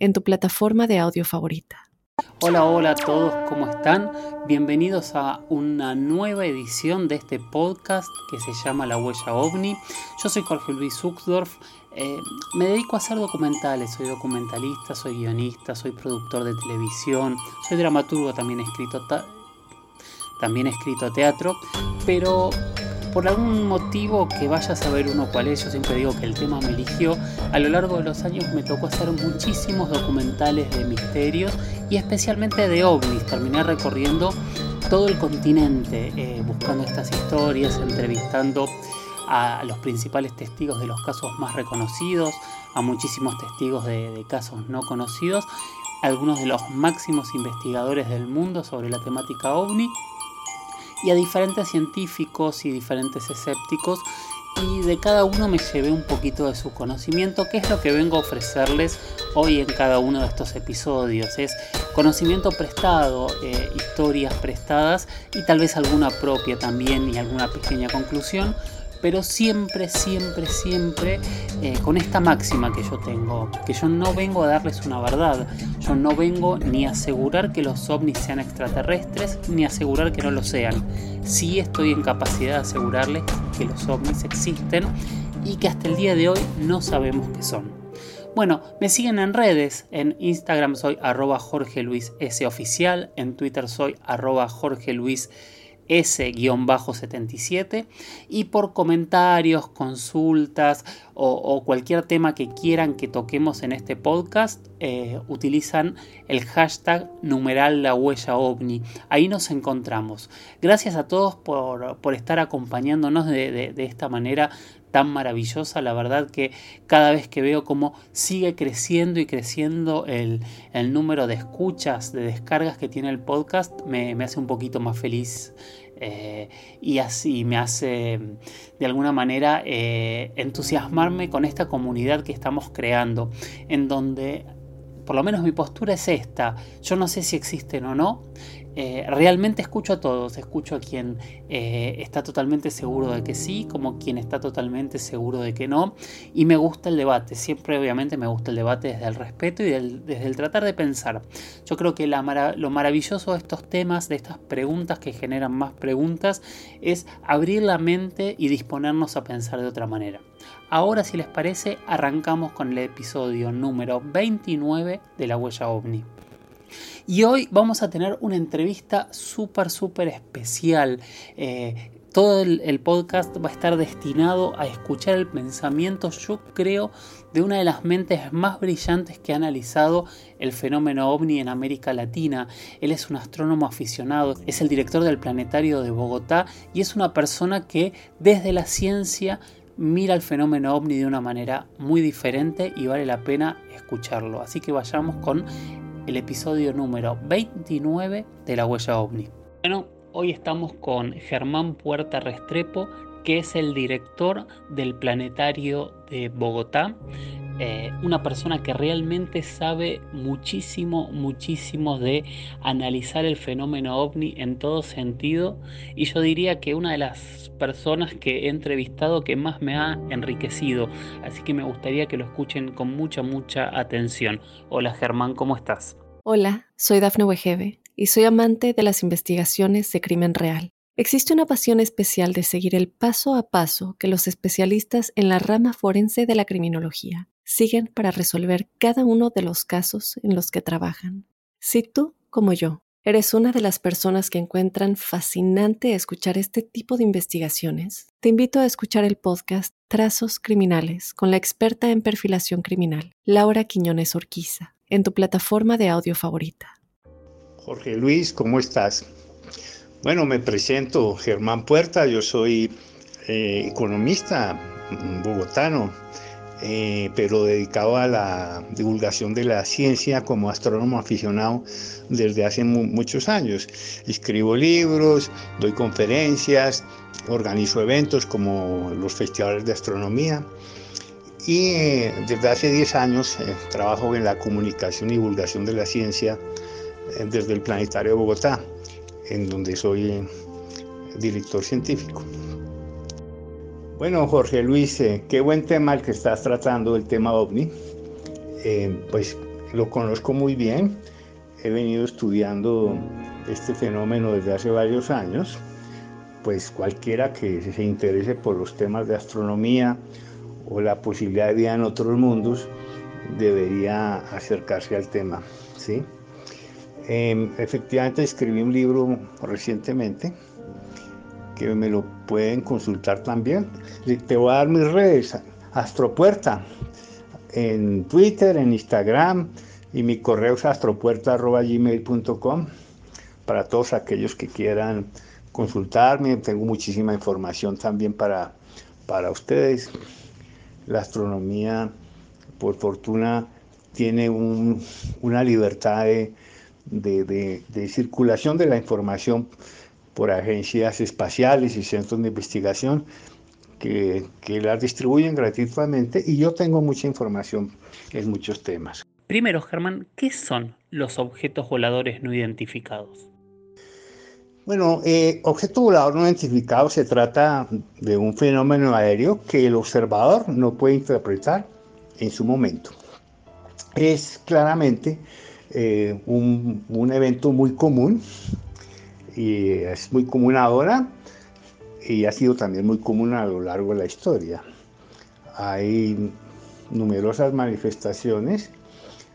en tu plataforma de audio favorita. Hola, hola a todos, ¿cómo están? Bienvenidos a una nueva edición de este podcast que se llama La Huella OVNI. Yo soy Jorge Luis Zuxdorf, eh, me dedico a hacer documentales, soy documentalista, soy guionista, soy productor de televisión, soy dramaturgo, también he escrito, también he escrito teatro, pero por algún motivo que vaya a saber uno cuál es, yo siempre digo que el tema me eligió, a lo largo de los años me tocó hacer muchísimos documentales de misterios y especialmente de ovnis, terminé recorriendo todo el continente eh, buscando estas historias, entrevistando a los principales testigos de los casos más reconocidos, a muchísimos testigos de, de casos no conocidos, algunos de los máximos investigadores del mundo sobre la temática ovni y a diferentes científicos y diferentes escépticos y de cada uno me llevé un poquito de su conocimiento, que es lo que vengo a ofrecerles hoy en cada uno de estos episodios. Es conocimiento prestado, eh, historias prestadas y tal vez alguna propia también y alguna pequeña conclusión pero siempre, siempre, siempre eh, con esta máxima que yo tengo, que yo no vengo a darles una verdad, yo no vengo ni a asegurar que los ovnis sean extraterrestres, ni a asegurar que no lo sean. Sí estoy en capacidad de asegurarles que los ovnis existen y que hasta el día de hoy no sabemos qué son. Bueno, me siguen en redes, en Instagram soy arroba Jorge Luis S oficial, en Twitter soy arroba Jorge Luis S-77 y por comentarios, consultas o, cualquier tema que quieran que toquemos en este podcast, eh, utilizan el hashtag numeral la huella ovni. Ahí nos encontramos. Gracias a todos por, estar acompañándonos de, esta manera tan maravillosa. La verdad que cada vez que veo cómo sigue creciendo y creciendo el, número de escuchas, de descargas que tiene el podcast, me, me hace un poquito más feliz eh, y así me hace de alguna manera eh, entusiasmarme con esta comunidad que estamos creando, en donde por lo menos mi postura es esta, yo no sé si existen o no, eh, realmente escucho a todos, escucho a quien eh, está totalmente seguro de que sí, como quien está totalmente seguro de que no, y me gusta el debate, siempre obviamente me gusta el debate desde el respeto y desde el tratar de pensar. Yo creo que lo maravilloso de estos temas, de estas preguntas que generan más preguntas, es abrir la mente y disponernos a pensar de otra manera. Ahora, si les parece, arrancamos con el episodio número 29 de La Huella OVNI. Y hoy vamos a tener una entrevista súper, súper especial. Eh, todo el, podcast va a estar destinado a escuchar el pensamiento, yo creo, de una de las mentes más brillantes que ha analizado el fenómeno ovni en América Latina. Él es un astrónomo aficionado, es el director del Planetario de Bogotá y es una persona que desde la ciencia mira el fenómeno ovni de una manera muy diferente y vale la pena escucharlo. Así que vayamos con el episodio número 29 de La Huella OVNI. Bueno, hoy estamos con Germán Puerta Restrepo, que es el director del Planetario de Bogotá. Eh, una persona que realmente sabe muchísimo, muchísimo de analizar el fenómeno ovni en todo sentido y yo diría que una de las personas que he entrevistado que más me ha enriquecido, así que me gustaría que lo escuchen con mucha, mucha atención. Hola Germán, ¿cómo estás? Hola, soy Dafne Wegebe y soy amante de las investigaciones de crimen real. Existe una pasión especial de seguir el paso a paso que los especialistas en la rama forense de la criminología siguen para resolver cada uno de los casos en los que trabajan. Si tú, como yo, eres una de las personas que encuentran fascinante escuchar este tipo de investigaciones, te invito a escuchar el podcast Trazos Criminales con la experta en perfilación criminal, Laura Quiñones Orquiza en tu plataforma de audio favorita. Jorge Luis, ¿cómo estás? Bueno, me presento Germán Puerta, yo soy eh, economista bogotano, eh, pero dedicado a la divulgación de la ciencia como astrónomo aficionado desde hace muchos años. Escribo libros, doy conferencias, organizo eventos como los festivales de astronomía y eh, desde hace 10 años eh, trabajo en la comunicación y divulgación de la ciencia desde el Planetario de Bogotá, en donde soy director científico. Bueno, Jorge Luis, eh, qué buen tema el que estás tratando, el tema ovni. Eh, pues lo conozco muy bien. He venido estudiando este fenómeno desde hace varios años. Pues cualquiera que se interese por los temas de astronomía o la posibilidad de vida en otros mundos debería acercarse al tema. ¿sí? Em, efectivamente escribí un libro recientemente que me lo pueden consultar también. Te voy a dar mis redes, Astropuerta, en Twitter, en Instagram y mi correo es astropuerta.gmail.com para todos aquellos que quieran consultarme. Tengo muchísima información también para, para ustedes. La astronomía, por fortuna, tiene una libertad de, de circulación de la información por agencias espaciales y centros de investigación que, que las distribuyen gratuitamente y yo tengo mucha información en muchos temas. Primero, Germán, ¿qué son los objetos voladores no identificados? Bueno, eh, objeto volador no identificado se trata de un fenómeno aéreo que el observador no puede interpretar en su momento. Es claramente eh, un, un evento muy común y es muy común ahora y ha sido también muy común a lo largo de la historia. Hay numerosas manifestaciones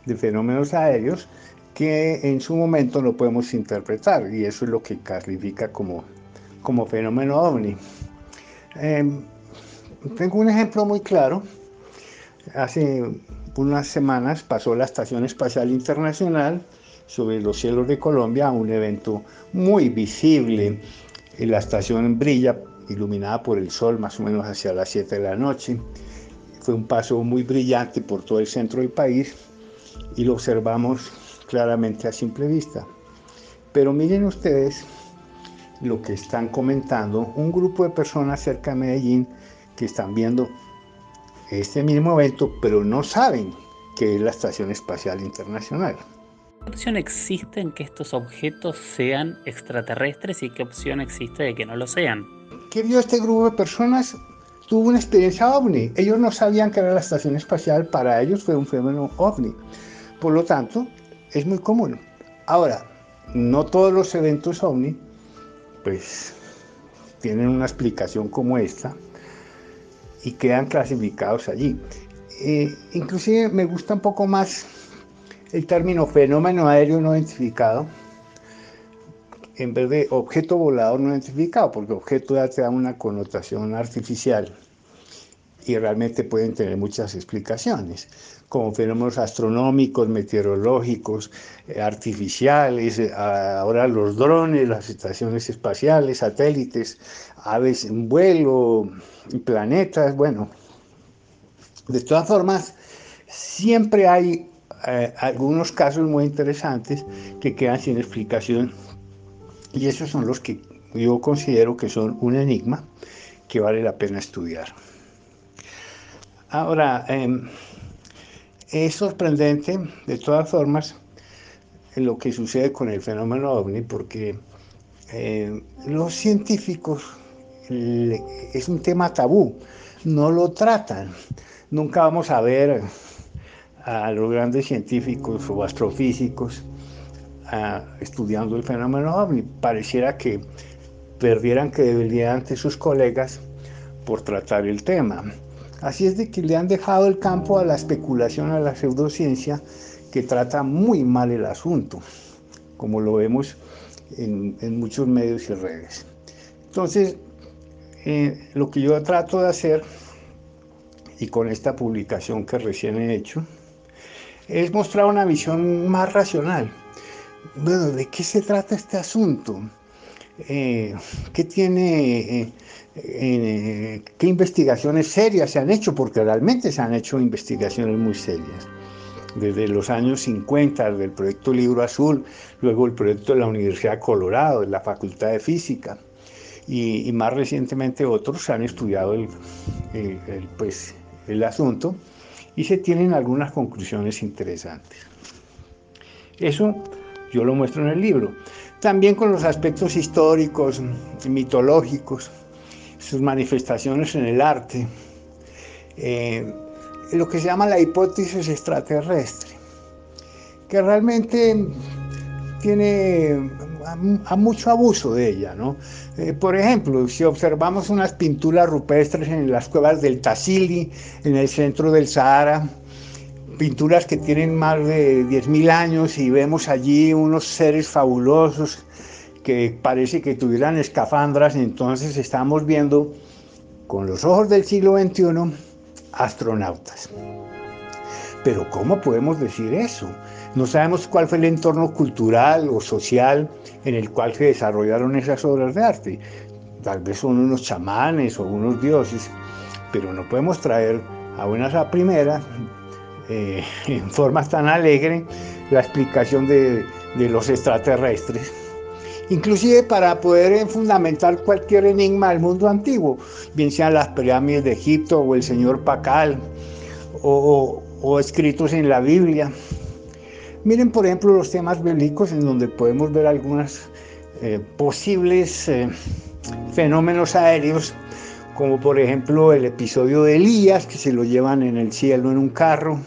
de fenómenos aéreos que en su momento no podemos interpretar y eso es lo que califica como, como fenómeno ovni. Em, tengo un ejemplo muy claro. Hace unas semanas pasó la Estación Espacial Internacional sobre los cielos de Colombia, un evento muy visible. La estación brilla iluminada por el sol más o menos hacia las 7 de la noche. Fue un paso muy brillante por todo el centro del país y lo observamos claramente a simple vista. Pero miren ustedes lo que están comentando un grupo de personas cerca de Medellín que están viendo este mismo evento, pero no saben que es la Estación Espacial Internacional. ¿Qué opción existe en que estos objetos sean extraterrestres y qué opción existe de que no lo sean? ¿Qué vio este grupo de personas? Tuvo una experiencia ovni. Ellos no sabían que era la estación espacial, para ellos fue un fenómeno ovni. Por lo tanto, es muy común. Ahora, no todos los eventos ovni, pues, tienen una explicación como esta y quedan clasificados allí. Eh, inclusive me gusta un poco más el término fenómeno aéreo no identificado en vez de objeto volador no identificado, porque objeto ya te da una connotación artificial y realmente pueden tener muchas explicaciones, como fenómenos astronómicos, meteorológicos, eh, artificiales, eh, ahora los drones, las estaciones espaciales, satélites, aves en vuelo, planetas, bueno. De todas formas, siempre hay eh, algunos casos muy interesantes que quedan sin explicación y esos son los que yo considero que son un enigma que vale la pena estudiar. Ahora, em, es sorprendente de todas formas lo que sucede con el fenómeno ovni porque eh, los científicos es un tema tabú, no lo tratan. Nunca vamos a ver a los grandes científicos o astrofísicos estudiando el fenómeno ovni. Pareciera que perdieran credibilidad ante sus colegas por tratar el tema. Así es de que le han dejado el campo a la especulación, a la pseudociencia, que trata muy mal el asunto, como lo vemos en, muchos medios y redes. Entonces, eh, lo que yo trato de hacer, y con esta publicación que recién he hecho, es mostrar una visión más racional. Bueno, ¿de qué se trata este asunto? eh, qué tiene, eh, qué investigaciones serias se han hecho, porque realmente se han hecho investigaciones muy serias. Desde los años 50, del proyecto Libro Azul, luego el proyecto de la Universidad de Colorado, de la Facultad de Física, y, más recientemente otros han estudiado el, pues, el asunto y se tienen algunas conclusiones interesantes. Eso yo lo muestro en el libro. También con los aspectos históricos, mitológicos, sus manifestaciones en el arte, eh, lo que se llama la hipótesis extraterrestre, que realmente tiene a, mucho abuso de ella. ¿no? Eh, por ejemplo, si observamos unas pinturas rupestres en las cuevas del Tassili, en el centro del Sahara, pinturas que tienen más de 10.000 años y vemos allí unos seres fabulosos que parece que tuvieran escafandras, entonces estamos viendo con los ojos del siglo XXI astronautas. Pero ¿cómo podemos decir eso? No sabemos cuál fue el entorno cultural o social en el cual se desarrollaron esas obras de arte. Tal vez son unos chamanes o unos dioses, pero no podemos traer a buenas a primeras, eh, en forma tan alegre, la explicación de, los extraterrestres inclusive para poder fundamentar cualquier enigma del mundo antiguo, bien sean las pirámides de Egipto o el señor Pacal o, escritos en la Biblia. Miren, por ejemplo, los temas bélicos en donde podemos ver algunos eh, posibles eh, fenómenos aéreos, como por ejemplo el episodio de Elías, que se lo llevan en el cielo en un carro,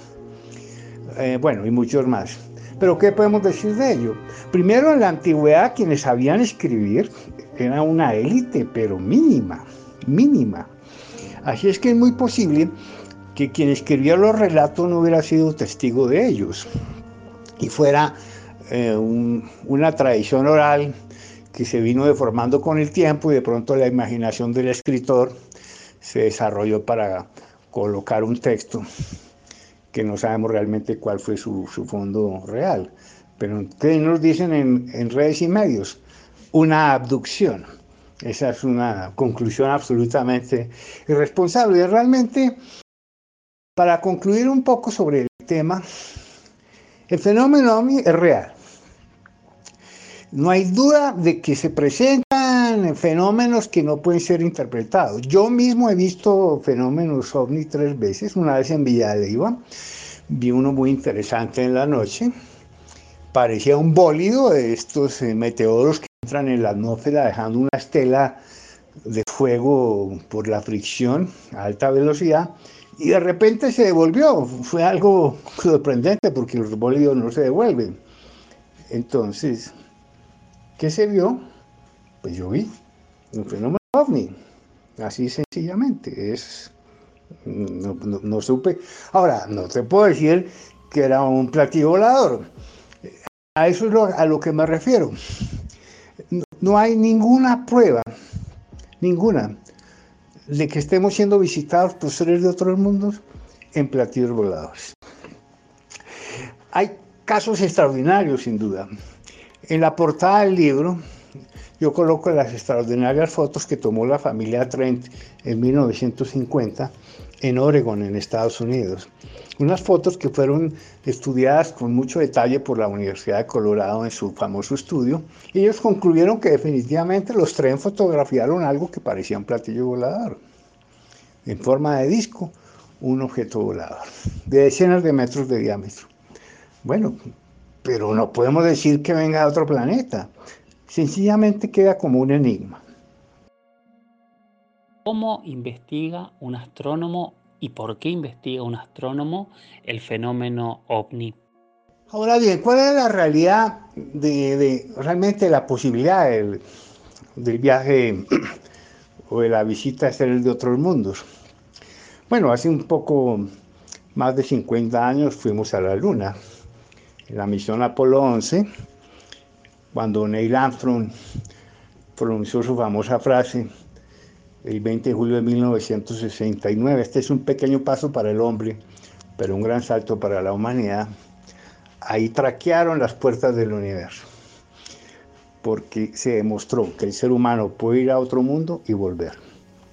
eh, bueno, y muchos más. Pero ¿qué podemos decir de ello? Primero, en la antigüedad quienes sabían escribir era una élite, pero mínima, mínima. Así es que es muy posible que quien escribió los relatos no hubiera sido testigo de ellos y fuera eh, una tradición oral que se vino deformando con el tiempo y de pronto la imaginación del escritor se desarrolló para colocar un texto que no sabemos realmente cuál fue su, fondo real. Pero ¿qué nos dicen en, redes y medios? Una abducción. Esa es una conclusión absolutamente irresponsable. Realmente, para concluir un poco sobre el tema, el fenómeno es real. No hay duda de que se presentan fenómenos que no pueden ser interpretados. Yo mismo he visto fenómenos ovni tres veces, una vez en Villa de Iba, vi uno muy interesante en la noche, parecía un bólido de estos eh, meteoros que entran en la atmósfera dejando una estela de fuego por la fricción a alta velocidad y de repente se devolvió. Fue algo sorprendente porque los bólidos no se devuelven. Entonces, ¿Qué se vio? Pues yo vi un fenómeno ovni, así sencillamente. Es, no, supe. Ahora, no te puedo decir que era un platillo volador. A eso es a lo que me refiero. No, hay ninguna prueba, ninguna, de que estemos siendo visitados por seres de otros mundos en platillos voladores. Hay casos extraordinarios, sin duda. En la portada del libro yo coloco las extraordinarias fotos que tomó la familia Trent en 1950 en Oregon, en Estados Unidos. Unas fotos que fueron estudiadas con mucho detalle por la Universidad de Colorado en su famoso estudio. Ellos concluyeron que definitivamente los Trent fotografiaron algo que parecía un platillo volador, en forma de disco, un objeto volador, de decenas de metros de diámetro. Bueno, pero no podemos decir que venga de otro planeta. Sencillamente queda como un enigma. ¿Cómo investiga un astrónomo y por qué investiga un astrónomo el fenómeno ovni? Ahora bien, ¿cuál es la realidad de, realmente la posibilidad del, viaje o de la visita a seres de otros mundos? Bueno, hace un poco más de 50 años fuimos a la Luna la misión Apolo 11, cuando Neil Armstrong pronunció su famosa frase el 20 de julio de 1969, este es un pequeño paso para el hombre, pero un gran salto para la humanidad, ahí traquearon las puertas del universo. porque se demostró que el ser humano puede ir a otro mundo y volver.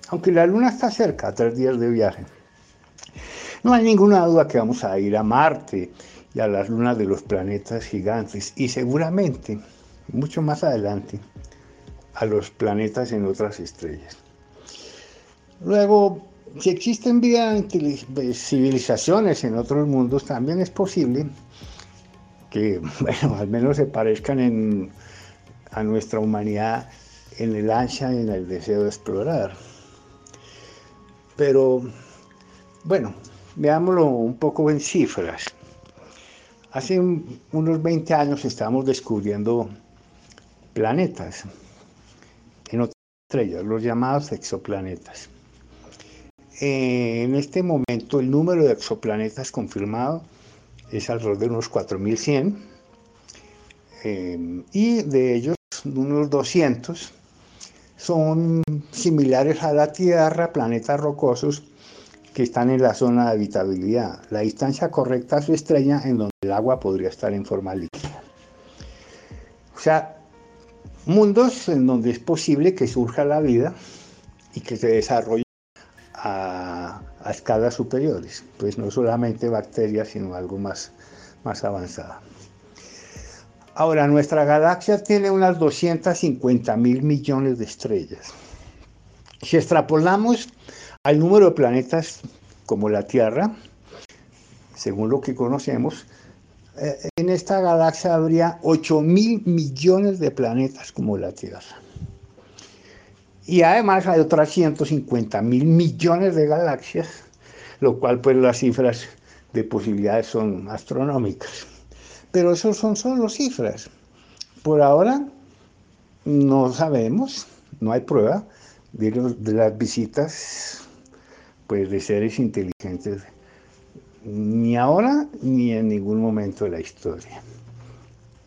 Aunque la luna está cerca, a tres días de viaje. No hay ninguna duda que vamos a ir a Marte y a las lunas de los planetas gigantes y seguramente, mucho más adelante, a los planetas en otras estrellas. Luego, si existen vida, civilizaciones en otros mundos, también es posible que, bueno, al menos se parezcan a nuestra humanidad en el ansia y en el deseo de explorar. Pero, bueno, veámoslo un poco en cifras. Hace unos 20 años estábamos descubriendo planetas en otras estrellas, los llamados exoplanetas. En este momento el número de exoplanetas confirmado es alrededor de unos 4100 eh, y de ellos unos 200 son similares a la Tierra, planetas rocosos que están en la zona de habitabilidad. La distancia correcta a su estrella en donde el agua podría estar en forma líquida. O sea, mundos en donde es posible que surja la vida y que se desarrolle a, escalas superiores, pues no solamente bacterias, sino algo más, más avanzado. Ahora, nuestra galaxia tiene unas 250 mil millones de estrellas. Si extrapolamos al número de planetas como la Tierra, según lo que conocemos, eh, en esta galaxia habría 8 mil millones de planetas como la Tierra. Y además hay otras 150 mil millones de galaxias, lo cual pues las cifras de posibilidades son astronómicas. Pero eso son solo cifras. Por ahora no sabemos, no hay prueba de, de las visitas pues, de seres inteligentes, ni ahora ni en ningún momento de la historia.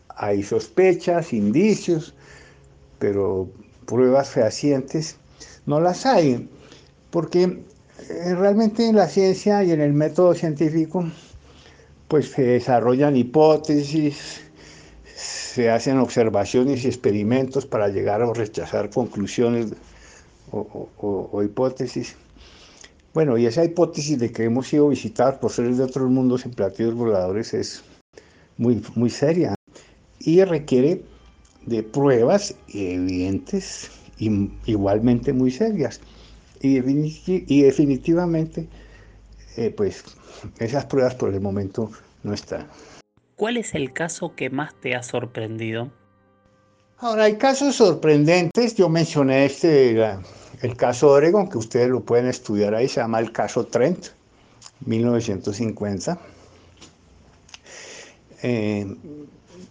Hay sospechas, indicios, pero pruebas fehacientes no las hay, porque eh, realmente en la ciencia y en el método científico pues se desarrollan hipótesis, se hacen observaciones y experimentos para llegar a rechazar conclusiones o, hipótesis. Bueno, y esa hipótesis de que hemos sido visitados por seres de otros mundos en platillos voladores es muy, muy seria y requiere de pruebas evidentes y igualmente muy serias. Y, y definitivamente, eh, pues esas pruebas por el momento no están. ¿Cuál es el caso que más te ha sorprendido? Ahora, hay casos sorprendentes. Yo mencioné este, el caso Oregon, que ustedes lo pueden estudiar ahí, se llama el caso Trent, 1950. Eh,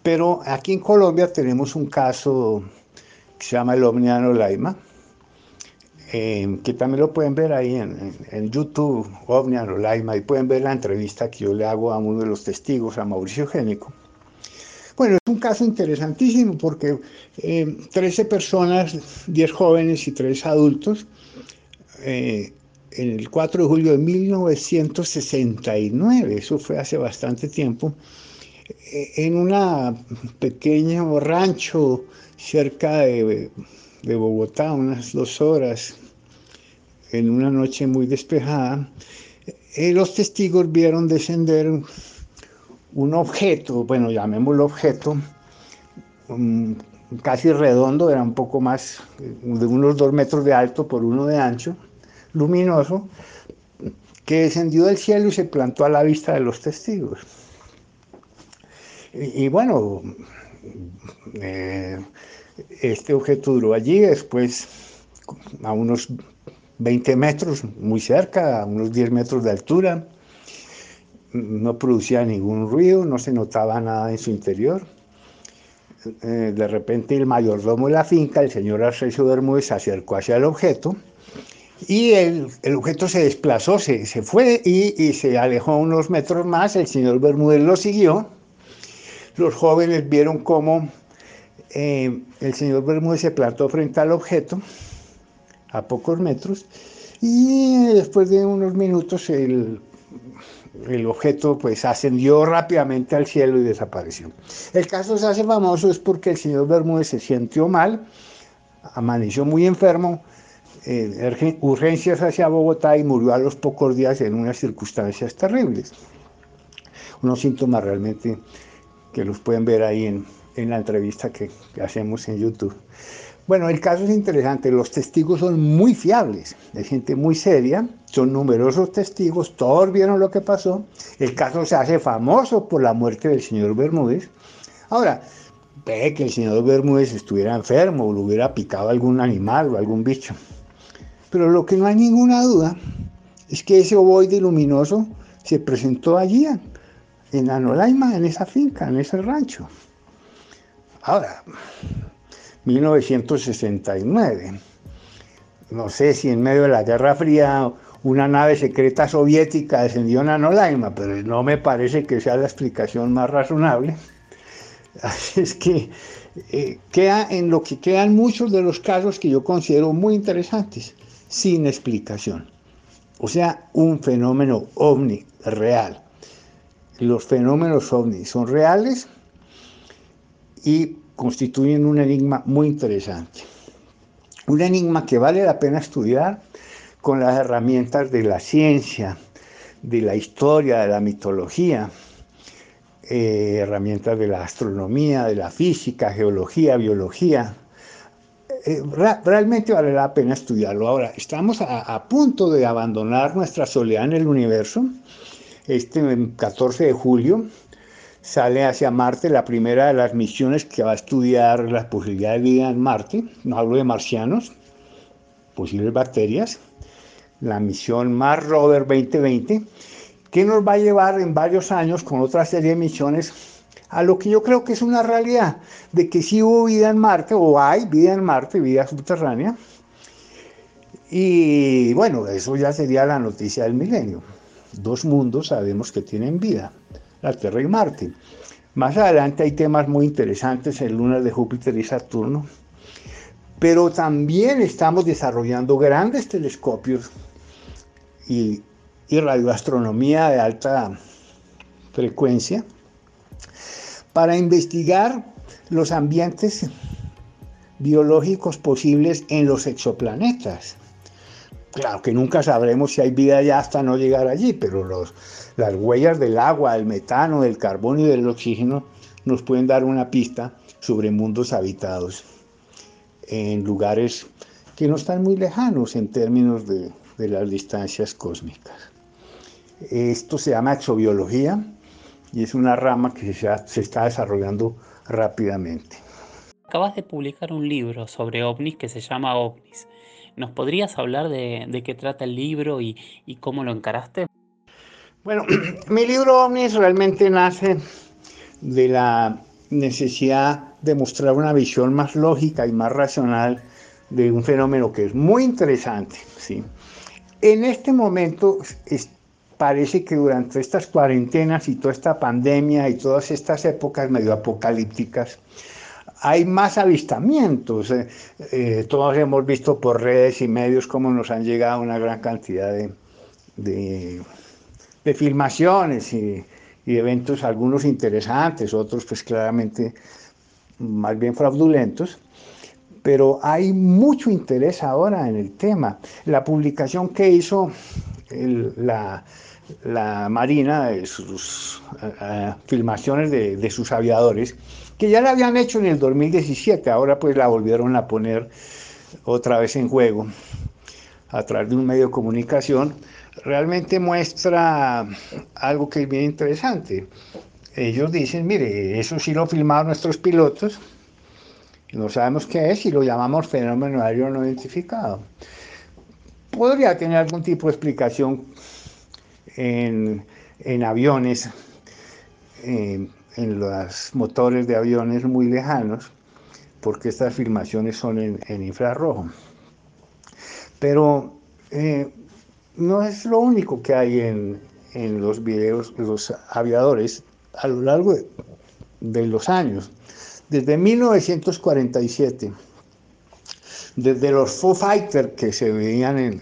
pero aquí en Colombia tenemos un caso que se llama el Omniano Laima, eh, que también lo pueden ver ahí en, YouTube, Ovnian o Laima, y pueden ver la entrevista que yo le hago a uno de los testigos, a Mauricio Génico. Bueno, es un caso interesantísimo porque 13 eh, personas, 10 jóvenes y 3 adultos, eh, en el 4 de julio de 1969, eso fue hace bastante tiempo, en un pequeño rancho cerca de Bogotá, unas dos horas, en una noche muy despejada, eh, los testigos vieron descender un objeto, bueno, llamémoslo objeto, casi redondo, era un poco más de unos dos metros de alto por uno de ancho, luminoso, que descendió del cielo y se plantó a la vista de los testigos. Y, bueno, eh, este objeto duró allí, después a unos 20 metros, muy cerca, a unos 10 metros de altura. No producía ningún ruido, no se notaba nada en su interior. Eh, de repente el mayordomo de la finca, el señor Arcesio Bermúdez, se acercó hacia el objeto y el, objeto se desplazó, se, se fue y, y, se alejó unos metros más. El señor Bermúdez lo siguió. Los jóvenes vieron cómo eh, el señor Bermúdez se plantó frente al objeto a pocos metros y después de unos minutos el, el objeto pues ascendió rápidamente al cielo y desapareció. El caso se hace famoso es porque el señor Bermúdez se sintió mal, amaneció muy enfermo, en urgencias hacia Bogotá y murió a los pocos días en unas circunstancias terribles. Unos síntomas realmente que los pueden ver ahí en, en la entrevista que, hacemos en YouTube. Bueno, el caso es interesante, los testigos son muy fiables, hay gente muy seria, son numerosos testigos, todos vieron lo que pasó, el caso se hace famoso por la muerte del señor Bermúdez. Ahora, ve que el señor Bermúdez estuviera enfermo o lo hubiera picado algún animal o algún bicho. Pero lo que no hay ninguna duda es que ese ovoide luminoso se presentó allí, en Anolaima, en esa finca, en ese rancho. Ahora, 1969. No sé si en medio de la Guerra Fría una nave secreta soviética descendió en Anolaima, pero no me parece que sea la explicación más razonable. Así es que eh, queda en lo que quedan muchos de los casos que yo considero muy interesantes, sin explicación. O sea, un fenómeno ovni real. Los fenómenos ovni son reales y constituyen un enigma muy interesante. Un enigma que vale la pena estudiar con las herramientas de la ciencia, de la historia, de la mitología, eh, herramientas de la astronomía, de la física, geología, biología. Eh, realmente vale la pena estudiarlo. Ahora, estamos a, a, punto de abandonar nuestra soledad en el universo. Este 14 de julio sale hacia Marte la primera de las misiones que va a estudiar las posibilidades de vida en Marte. No hablo de marcianos, posibles bacterias. La misión Mars Rover 2020, que nos va a llevar en varios años con otra serie de misiones a lo que yo creo que es una realidad, de que sí hubo vida en Marte, o hay vida en Marte, vida subterránea. Y bueno, eso ya sería la noticia del milenio. Dos mundos sabemos que tienen vida la Tierra y Marte. Más adelante hay temas muy interesantes en lunas de Júpiter y Saturno, pero también estamos desarrollando grandes telescopios y, y radioastronomía de alta frecuencia para investigar los ambientes biológicos posibles en los exoplanetas. Claro que nunca sabremos si hay vida allá hasta no llegar allí, pero los, las huellas del agua, del metano, del carbono y del oxígeno nos pueden dar una pista sobre mundos habitados en lugares que no están muy lejanos en términos de, de las distancias cósmicas. Esto se llama exobiología y es una rama que se, se está desarrollando rápidamente. Acabas de publicar un libro sobre ovnis que se llama OVNIS. ¿Nos podrías hablar de, qué trata el libro y, y cómo lo encaraste? Bueno, mi libro OVNIS realmente nace de la necesidad de mostrar una visión más lógica y más racional de un fenómeno que es muy interesante. ¿sí? En este momento es, parece que durante estas cuarentenas y toda esta pandemia y todas estas épocas medio apocalípticas, hay más avistamientos. Eh, eh, todos hemos visto por redes y medios cómo nos han llegado una gran cantidad de, de filmaciones y, y, eventos, algunos interesantes, otros pues claramente más bien fraudulentos, pero hay mucho interés ahora en el tema. La publicación que hizo la, la, Marina de sus uh, filmaciones de, de, sus aviadores, que ya la habían hecho en el 2017, ahora pues la volvieron a poner otra vez en juego a través de un medio de comunicación, realmente muestra algo que es bien interesante. Ellos dicen, mire, eso sí lo filmaron nuestros pilotos, no sabemos qué es y lo llamamos fenómeno aéreo no identificado. Podría tener algún tipo de explicación en, en aviones, en, en, los motores de aviones muy lejanos, porque estas filmaciones son en, infrarrojo. Pero eh, no es lo único que hay en, en los videos de los aviadores a lo largo de, de los años. Desde 1947, desde los Foo Fighters que se veían en,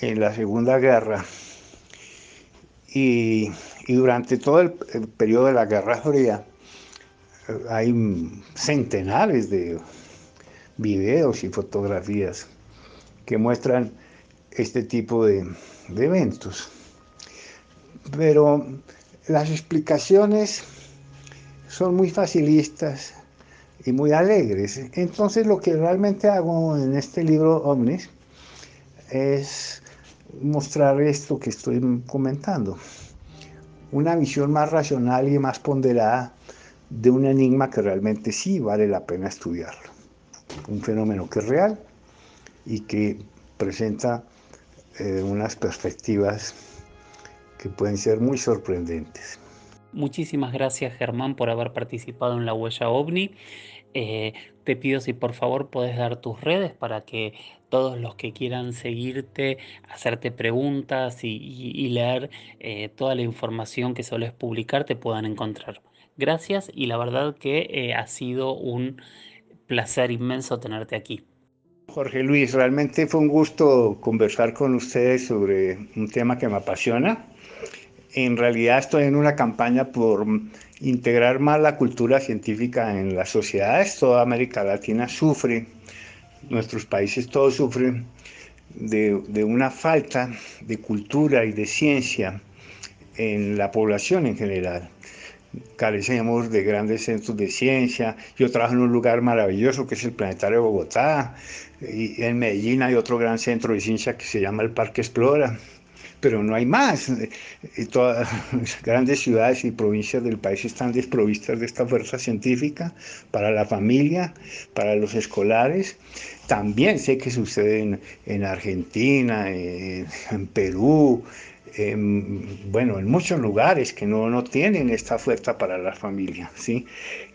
en la Segunda Guerra, Y, durante todo el, periodo de la Guerra Fría eh, hay centenares de videos y fotografías que muestran este tipo de, eventos. Pero las explicaciones son muy facilistas y muy alegres. Entonces lo que realmente hago en este libro Omnis es mostrar esto que estoy comentando. Una visión más racional y más ponderada de un enigma que realmente sí vale la pena estudiarlo. Un fenómeno que es real y que presenta eh, unas perspectivas que pueden ser muy sorprendentes. Muchísimas gracias Germán por haber participado en la huella ovni. Eh, te pido si por favor puedes dar tus redes para que todos los que quieran seguirte, hacerte preguntas y, leer eh, toda la información que sueles publicar te puedan encontrar. Gracias y la verdad que eh, ha sido un placer inmenso tenerte aquí. Jorge Luis, realmente fue un gusto conversar con ustedes sobre un tema que me apasiona en realidad estoy en una campaña por integrar más la cultura científica en las sociedades. Toda América Latina sufre, nuestros países todos sufren de, una falta de cultura y de ciencia en la población en general carecemos de grandes centros de ciencia. Yo trabajo en un lugar maravilloso que es el Planetario de Bogotá. Y en Medellín hay otro gran centro de ciencia que se llama el Parque Explora pero no hay más. Todas las grandes ciudades y provincias del país están desprovistas de esta fuerza científica para la familia, para los escolares. También sé que sucede en, Argentina, en, Perú, bueno, en muchos lugares que no, no tienen esta fuerza para la familia, ¿sí?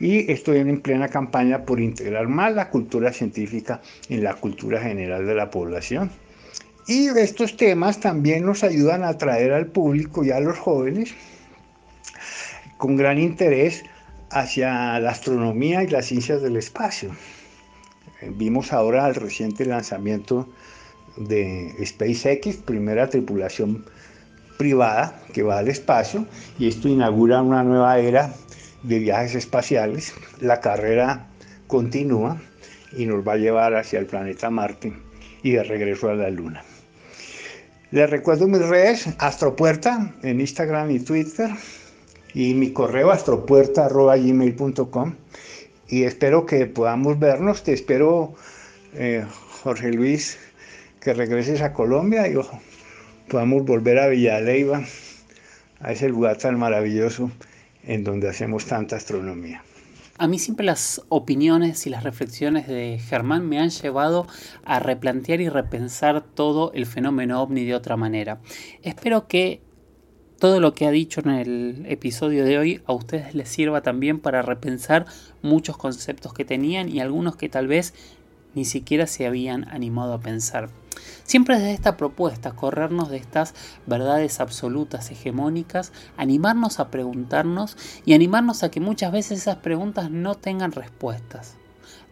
Y estoy en plena campaña por integrar más la cultura científica en la cultura general de la población. Y estos temas también nos ayudan a atraer al público y a los jóvenes con gran interés hacia la astronomía y las ciencias del espacio. Eh, vimos ahora el reciente lanzamiento de SpaceX, primera tripulación privada que va al espacio, y esto inaugura una nueva era de viajes espaciales. La carrera continúa y nos va a llevar hacia el planeta Marte y de regreso a la Luna. Les recuerdo mis redes, Astropuerta, en Instagram y Twitter, y mi correo astropuerta.gmail.com. Y espero que podamos vernos. Te espero, eh, Jorge Luis, que regreses a Colombia y podamos volver a Villaleiva, a ese lugar tan maravilloso en donde hacemos tanta astronomía. A mí siempre las opiniones y las reflexiones de Germán me han llevado a replantear y repensar todo el fenómeno ovni de otra manera. Espero que todo lo que ha dicho en el episodio de hoy a ustedes les sirva también para repensar muchos conceptos que tenían y algunos que tal vez ni siquiera se habían animado a pensar. Siempre desde esta propuesta, corrernos de estas verdades absolutas, hegemónicas, animarnos a preguntarnos y animarnos a que muchas veces esas preguntas no tengan respuestas.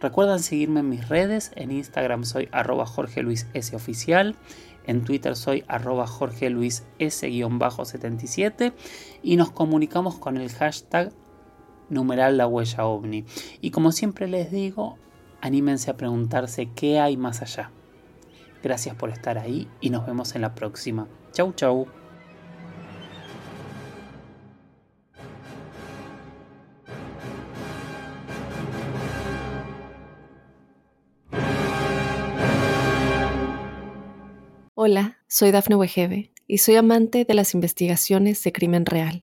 Recuerden seguirme en mis redes, en Instagram soy arroba Jorge Luis S oficial, en Twitter soy arroba Jorge Luis S-77 y nos comunicamos con el hashtag numeral la huella ovni. Y como siempre les digo, anímense a preguntarse qué hay más allá. Gracias por estar ahí y nos vemos en la próxima. Chau, chau. Hola, soy Dafne Wegebe y soy amante de las investigaciones de crimen real.